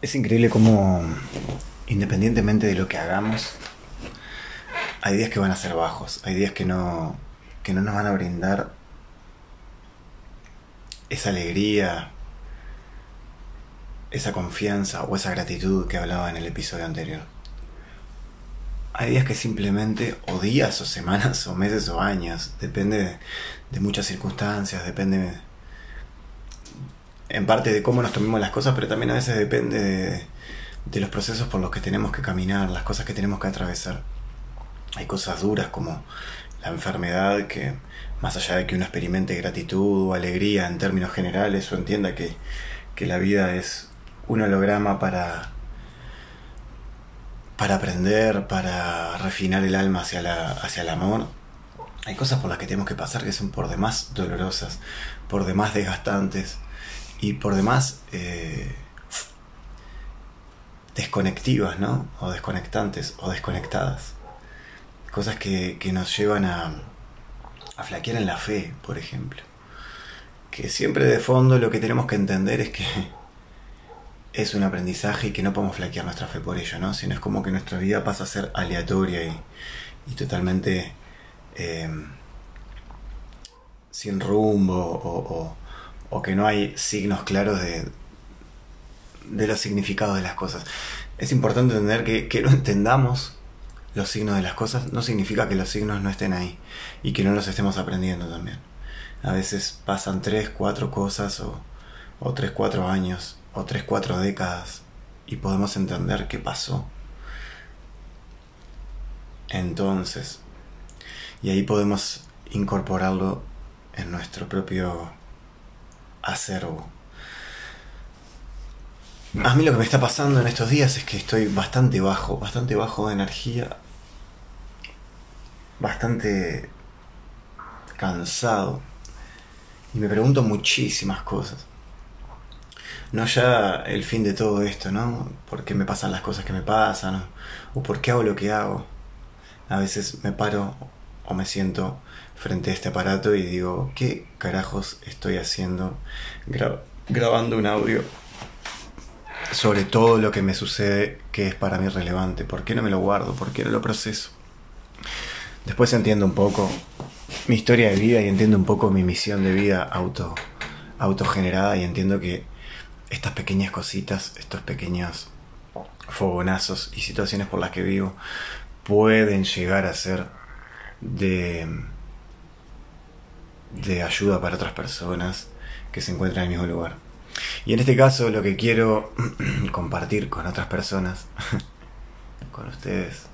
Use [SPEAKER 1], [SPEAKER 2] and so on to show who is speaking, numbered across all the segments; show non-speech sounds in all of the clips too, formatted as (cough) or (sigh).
[SPEAKER 1] Es increíble cómo, independientemente de lo que hagamos, hay días que van a ser bajos, hay días que no, que no nos van a brindar esa alegría, esa confianza o esa gratitud que hablaba en el episodio anterior. Hay días que simplemente, o días, o semanas, (laughs) o meses, o años, depende de, muchas circunstancias, depende en parte de cómo nos tomemos las cosas, pero también a veces depende de, los procesos por los que tenemos que caminar, las cosas que tenemos que atravesar. Hay cosas duras como la enfermedad que, más allá de que uno experimente gratitud o alegría en términos generales o entienda que, que la vida es un holograma para, para aprender, para refinar el alma hacia, la, hacia el amor, hay cosas por las que tenemos que pasar que son por demás dolorosas, por demás desgastantes y por demás eh, desconectivas, ¿no? O desconectantes o desconectadas. Cosas que, que nos llevan a, a flaquear en la fe, por ejemplo. Que siempre de fondo lo que tenemos que entender es que (laughs) es un aprendizaje y que no podemos flaquear nuestra fe por ello, ¿no? Sino es como que nuestra vida pasa a ser aleatoria y, y totalmente eh, sin rumbo o, o, o, que no hay signos claros de, de los significados de las cosas. Es importante entender que, que no entendamos los signos de las cosas no significa que los signos no estén ahí y que no los estemos aprendiendo también. A veces pasan tres, cuatro cosas o, o tres, cuatro años o tres, cuatro décadas y podemos entender qué pasó. Entonces, y ahí podemos incorporarlo en nuestro propio acervo. A mí lo que me está pasando en estos días es que estoy bastante bajo, bastante bajo de energía, bastante cansado y me pregunto muchísimas cosas no ya el fin de todo esto, ¿no? ¿Por qué me pasan las cosas que me pasan? ¿O por qué hago lo que hago? A veces me paro o me siento frente a este aparato y digo, ¿qué carajos estoy haciendo grabando un audio sobre todo lo que me sucede que es para mí relevante? ¿Por qué no me lo guardo? ¿Por qué no lo proceso? Después entiendo un poco mi historia de vida y entiendo un poco mi misión de vida auto autogenerada y entiendo que estas pequeñas cositas, estos pequeños fogonazos y situaciones por las que vivo pueden llegar a ser de, de ayuda para otras personas que se encuentran en el mismo lugar. Y en este caso lo que quiero (clears throat) compartir con otras personas, (laughs) con ustedes,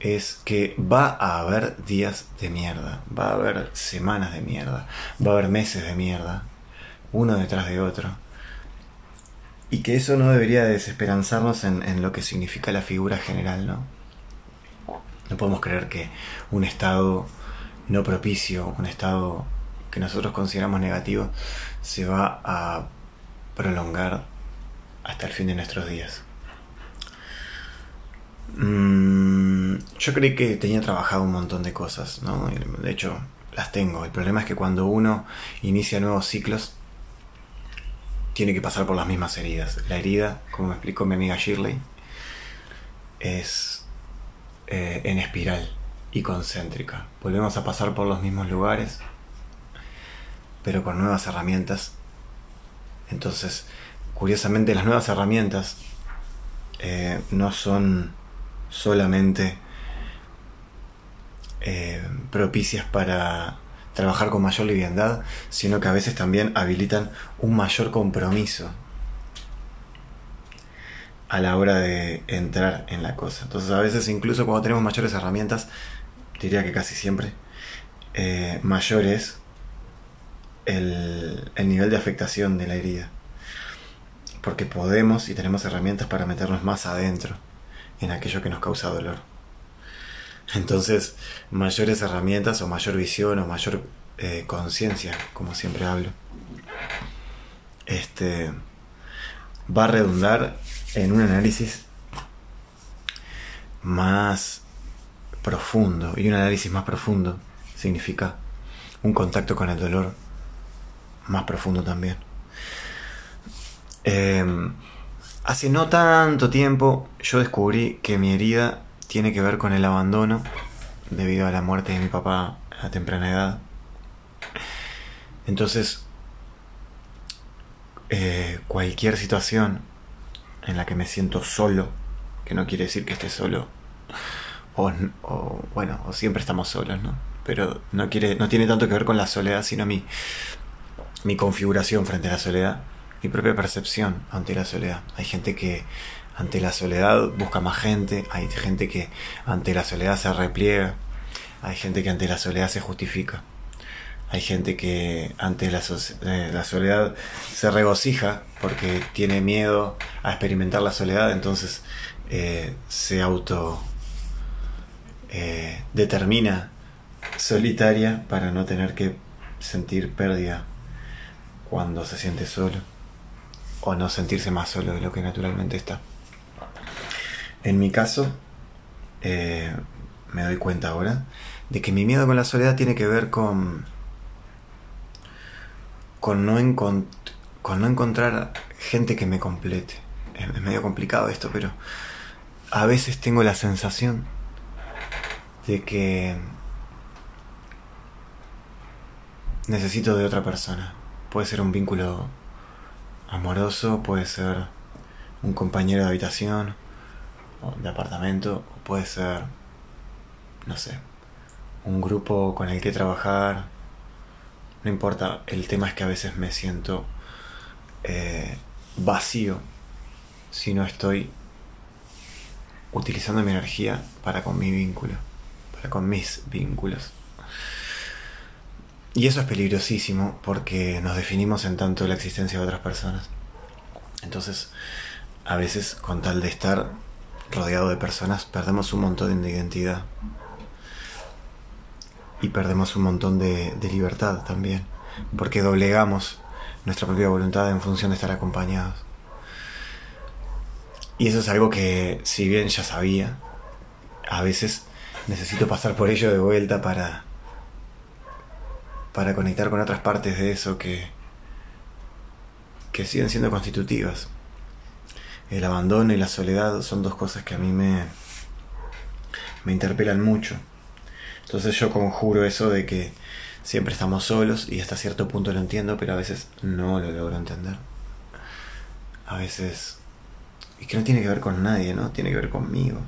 [SPEAKER 1] es que va a haber días de mierda, va a haber semanas de mierda, va a haber meses de mierda, uno detrás de otro y que eso no debería desesperanzarnos en, en, lo que significa la figura general, ¿no? No podemos creer que un estado no propicio, un estado que nosotros consideramos negativo, se va a prolongar hasta el fin de nuestros días. Mm, yo creí que tenía trabajado un montón de cosas, ¿no? De hecho, las tengo. El problema es que cuando uno inicia nuevos ciclos, tiene que pasar por las mismas heridas. La herida, como me explicó mi amiga Shirley, es eh, en espiral y concéntrica. Volvemos a pasar por los mismos lugares, pero con nuevas herramientas. Entonces, curiosamente, las nuevas herramientas eh, no son solamente eh, propicias para trabajar con mayor liviandad, sino que a veces también habilitan un mayor compromiso a la hora de entrar en la cosa. Entonces a veces incluso cuando tenemos mayores herramientas, diría que casi siempre, eh, mayor es el, el nivel de afectación de la herida. Porque podemos y tenemos herramientas para meternos más adentro en aquello que nos causa dolor. Entonces, mayores herramientas o mayor visión o mayor eh, conciencia, como siempre hablo, este, va a redundar en un análisis más profundo. Y un análisis más profundo significa un contacto con el dolor más profundo también. Eh, Hace no tanto tiempo yo descubrí que mi herida tiene que ver con el abandono debido a la muerte de mi papá a temprana edad. Entonces, eh, cualquier situación en la que me siento solo, que no quiere decir que esté solo, o, bueno, o siempre estamos solos, ¿no? Pero no, quiere, no tiene tanto que ver con la soledad, sino mi, mi configuración frente a la soledad, mi propia percepción ante la soledad. Hay gente que ante la soledad busca más gente, hay gente que ante la soledad se repliega, hay gente que ante la soledad se justifica. Hay gente que ante la, eh, la, soledad se regocija porque tiene miedo a experimentar la soledad, entonces eh, se auto eh, determina solitaria para no tener que sentir pérdida cuando se siente solo o no sentirse más solo de lo que naturalmente está. En mi caso, me doy cuenta ahora de que mi miedo con la soledad tiene que ver con con no, con no encontrar gente que me complete. Es medio complicado esto, pero a veces tengo la sensación de que necesito de otra persona. Puede ser un vínculo amoroso, puede ser un compañero de habitación o de apartamento, puede ser, no sé, un grupo con el que trabajar, no importa, el tema es que a veces me siento eh, vacío si no estoy utilizando mi energía para con mi vínculo, para con mis vínculos. Y eso es peligrosísimo porque nos definimos en tanto la existencia de otras personas. Entonces, a veces con tal de estar rodeado de personas, perdemos un montón de identidad y perdemos un montón de, libertad también, porque doblegamos nuestra propia voluntad en función de estar acompañados. Y eso es algo que, si bien ya sabía, a veces necesito pasar por ello de vuelta para, para conectar con otras partes de eso que, que siguen siendo constitutivas. El abandono y la soledad son dos cosas que a mí me, me interpelan mucho. Entonces yo conjuro eso de que siempre estamos solos y hasta cierto punto lo entiendo, pero a veces no lo logro entender. A veces... Y que no tiene que ver con nadie, ¿no? Tiene que ver conmigo.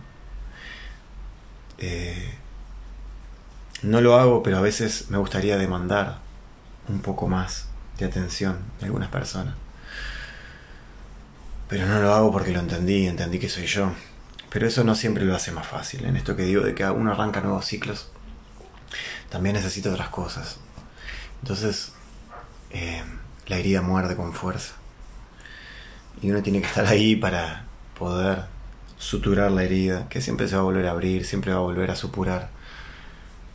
[SPEAKER 1] Eh, no lo hago, pero a veces me gustaría demandar un poco más de atención de algunas personas. Pero no lo hago porque lo entendí, entendí que soy yo. Pero eso no siempre lo hace más fácil. En esto que digo de que uno arranca nuevos ciclos, también necesita otras cosas. Entonces, eh, la herida muerde con fuerza. Y uno tiene que estar ahí para poder suturar la herida, que siempre se va a volver a abrir, siempre va a volver a supurar.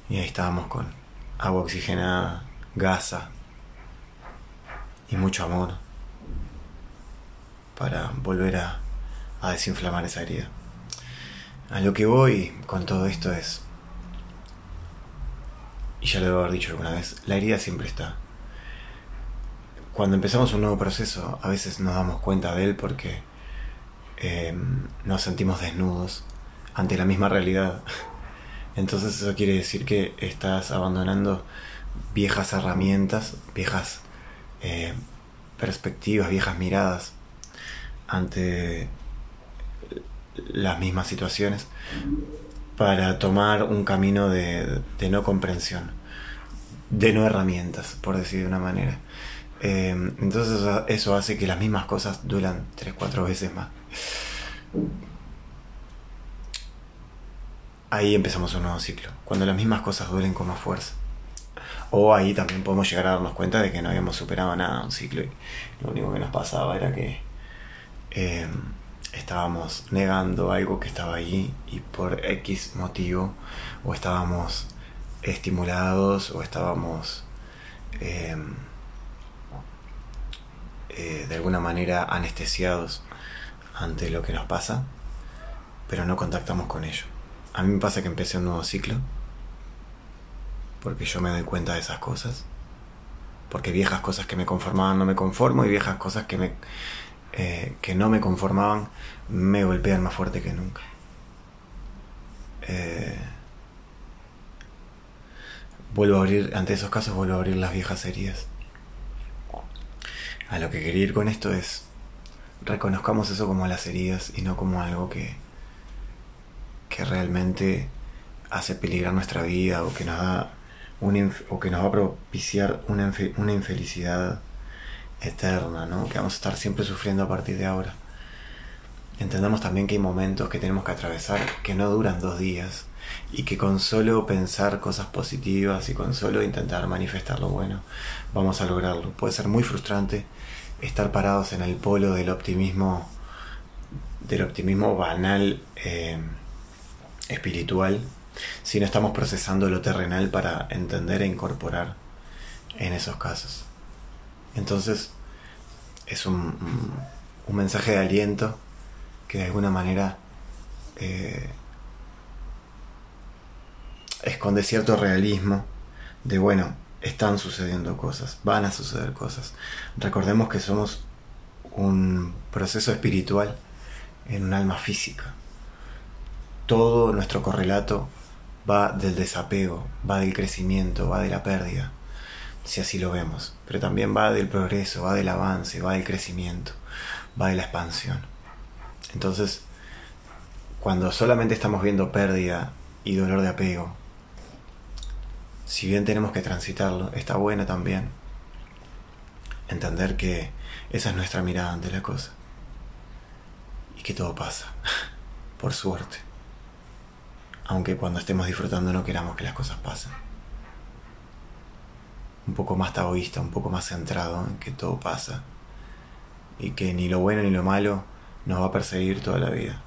[SPEAKER 1] Y ahí estábamos con agua oxigenada, gasa y mucho amor para volver a, a desinflamar esa herida. A lo que voy con todo esto es y ya lo debo haber dicho alguna vez, la herida siempre está. Cuando empezamos un nuevo proceso, a veces nos damos cuenta de él porque eh, nos sentimos desnudos ante la misma realidad. (laughs) Entonces eso quiere decir que estás abandonando viejas herramientas, viejas eh, perspectivas, viejas miradas ante las mismas situaciones para tomar un camino de, no comprensión, de no herramientas, por decir de una manera. Eh, entonces eso hace que las mismas cosas tres, cuatro veces más. Ahí empezamos un nuevo ciclo, cuando las mismas cosas duelen con más fuerza. O ahí también podemos llegar a darnos cuenta de que no habíamos superado nada un ciclo y lo único que nos pasaba era que eh, estábamos negando algo que estaba ahí y por X motivo o estábamos estimulados o estábamos em, eh, de alguna manera anestesiados ante lo que nos pasa, pero no contactamos con ello. A mí me pasa que empecé un nuevo ciclo, porque yo me doy cuenta de esas cosas, porque viejas cosas que me conformaban no me conformo y viejas cosas que me eh, que no me conformaban me golpean más fuerte que nunca. Eh, vuelvo a abrir, ante esos casos vuelvo a abrir las viejas heridas. A lo que quería ir con esto es, reconozcamos eso como las heridas y no como algo que, que realmente hace peligrar nuestra vida o que nos da o que nos va a propiciar una, una infelicidad eterna, ¿no? Que vamos a estar siempre sufriendo a partir de ahora. Entendamos también que hay momentos que tenemos que atravesar que no duran dos días y que con solo pensar cosas positivas y con solo intentar manifestar lo bueno vamos a lograrlo. Puede ser muy frustrante estar parados en el polo del optimismo del optimismo banal eh, espiritual si no estamos procesando lo terrenal para entender e incorporar en esos casos. Entonces, es un, un mensaje de aliento que de alguna manera eh, esconde cierto realismo de, bueno, están sucediendo cosas, van a suceder cosas. Recordemos que somos un proceso espiritual en un alma física. Todo nuestro correlato va del desapego, va del crecimiento, va de la pérdida, si así lo vemos, pero también va del progreso, va del avance, va del crecimiento, va de la expansión. Entonces, cuando solamente estamos viendo pérdida y dolor de apego, si bien tenemos que transitarlo, está bueno también entender que esa es nuestra mirada ante la cosa y que todo pasa, (laughs) por suerte aunque cuando estemos disfrutando no queramos que las cosas pasen. Un poco más taoísta, un poco más centrado en que todo pasa y que ni lo bueno ni lo malo nos va a perseguir toda la vida.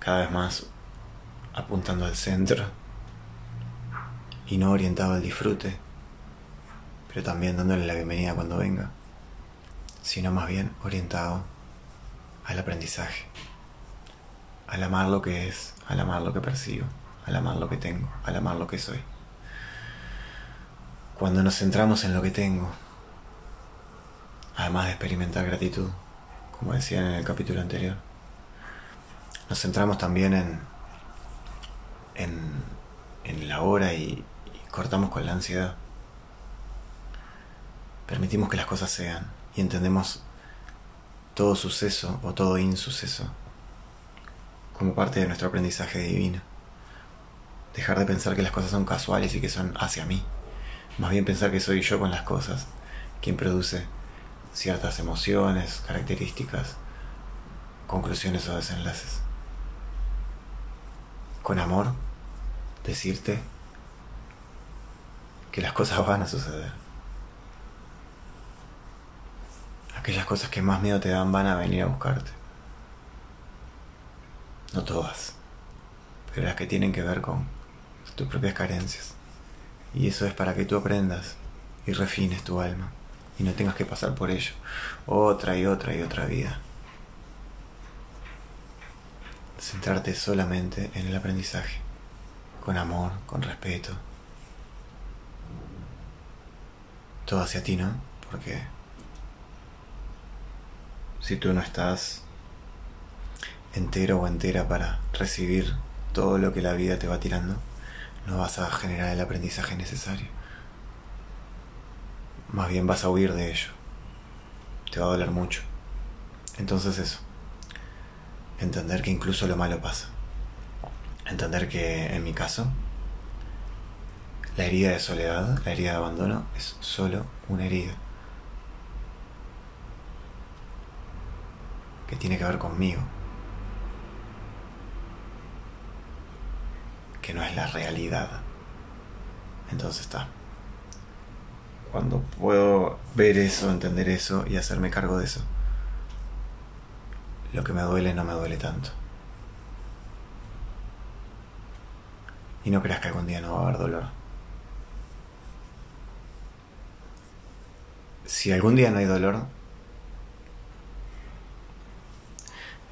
[SPEAKER 1] Cada vez más apuntando al centro y no orientado al disfrute, pero también dándole la bienvenida cuando venga, sino más bien orientado al aprendizaje al amar lo que es, al amar lo que percibo, al amar lo que tengo, al amar lo que soy. Cuando nos centramos en lo que tengo, además de experimentar gratitud, como decían en el capítulo anterior, nos centramos también en, en, en la hora y, y cortamos con la ansiedad. Permitimos que las cosas sean y entendemos todo suceso o todo insuceso como parte de nuestro aprendizaje divino. Dejar de pensar que las cosas son casuales y que son hacia mí. Más bien pensar que soy yo con las cosas quien produce ciertas emociones, características, conclusiones o desenlaces. Con amor, decirte que las cosas van a suceder. Aquellas cosas que más miedo te dan van a venir a buscarte. No todas, pero las que tienen que ver con tus propias carencias. Y eso es para que tú aprendas y refines tu alma y no tengas que pasar por ello otra y otra y otra vida. Centrarte solamente en el aprendizaje, con amor, con respeto. Todo hacia ti, ¿no? Porque si tú no estás entero o entera para recibir todo lo que la vida te va tirando, no vas a generar el aprendizaje necesario. Más bien vas a huir de ello. Te va a doler mucho. Entonces eso. Entender que incluso lo malo pasa. Entender que en mi caso, la herida de soledad, la herida de abandono, es solo una herida. Que tiene que ver conmigo, que no es la realidad. Entonces está. Cuando puedo ver eso, entender eso y hacerme cargo de eso, lo que me duele no me duele tanto. Y no creas que algún día no va a haber dolor. Si algún día no hay dolor,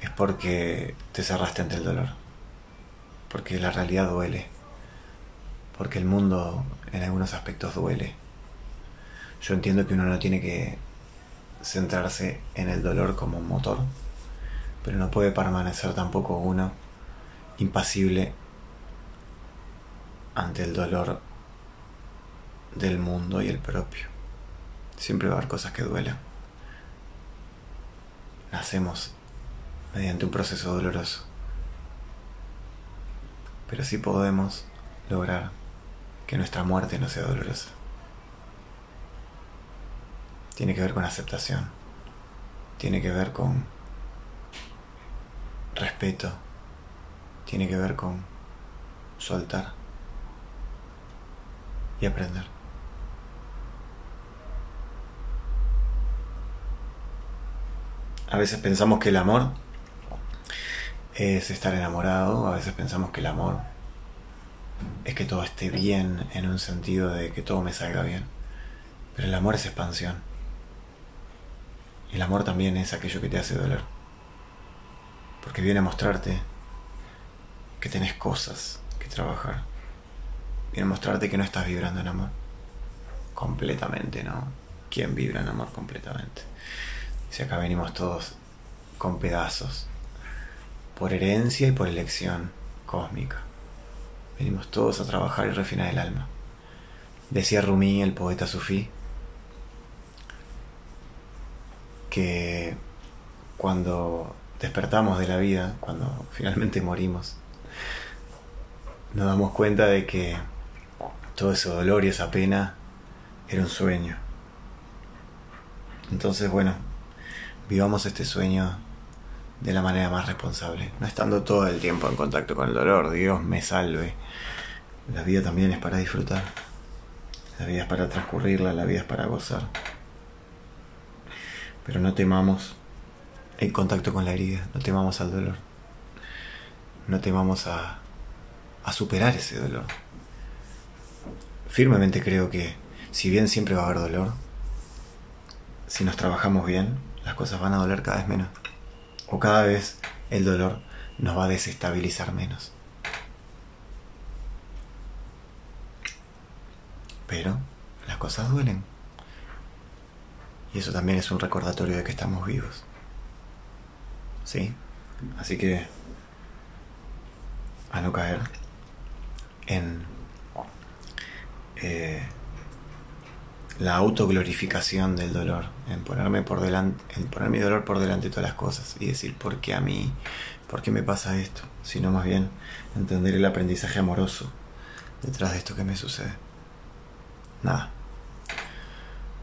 [SPEAKER 1] es porque te cerraste ante el dolor porque la realidad duele, porque el mundo en algunos aspectos duele. Yo entiendo que uno no tiene que centrarse en el dolor como un motor, pero no puede permanecer tampoco uno impasible ante el dolor del mundo y el propio. Siempre va a haber cosas que duelen. Nacemos mediante un proceso doloroso. Pero sí podemos lograr que nuestra muerte no sea dolorosa. Tiene que ver con aceptación. Tiene que ver con respeto. Tiene que ver con soltar y aprender. A veces pensamos que el amor es estar enamorado, a veces pensamos que el amor es que todo esté bien en un sentido de que todo me salga bien. Pero el amor es expansión. El amor también es aquello que te hace doler. Porque viene a mostrarte que tenés cosas que trabajar. Viene a mostrarte que no estás vibrando en amor. Completamente, ¿no? ¿Quién vibra en amor completamente? Si acá venimos todos con pedazos, por herencia y por elección cósmica. Venimos todos a trabajar y refinar el alma. Decía Rumi, el poeta sufí, que cuando despertamos de la vida, cuando finalmente morimos, nos damos cuenta de que todo ese dolor y esa pena era un sueño. Entonces, bueno, vivamos este sueño de la manera más responsable, no estando todo el tiempo en contacto con el dolor, Dios me salve. La vida también es para disfrutar, la vida es para transcurrirla, la vida es para gozar. Pero no temamos el contacto con la herida, no temamos al dolor, no temamos a, a superar ese dolor. Firmemente creo que si bien siempre va a haber dolor, si nos trabajamos bien, las cosas van a doler cada vez menos. O cada vez el dolor nos va a desestabilizar menos. Pero las cosas duelen. Y eso también es un recordatorio de que estamos vivos. ¿Sí? Así que a no caer en eh, la autoglorificación del dolor, en ponerme por delante, en poner mi dolor por delante de todas las cosas y decir por qué a mí, por qué me pasa esto, sino más bien entender el aprendizaje amoroso detrás de esto que me sucede. Nada.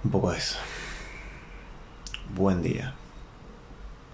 [SPEAKER 1] Un poco de eso. Buen día.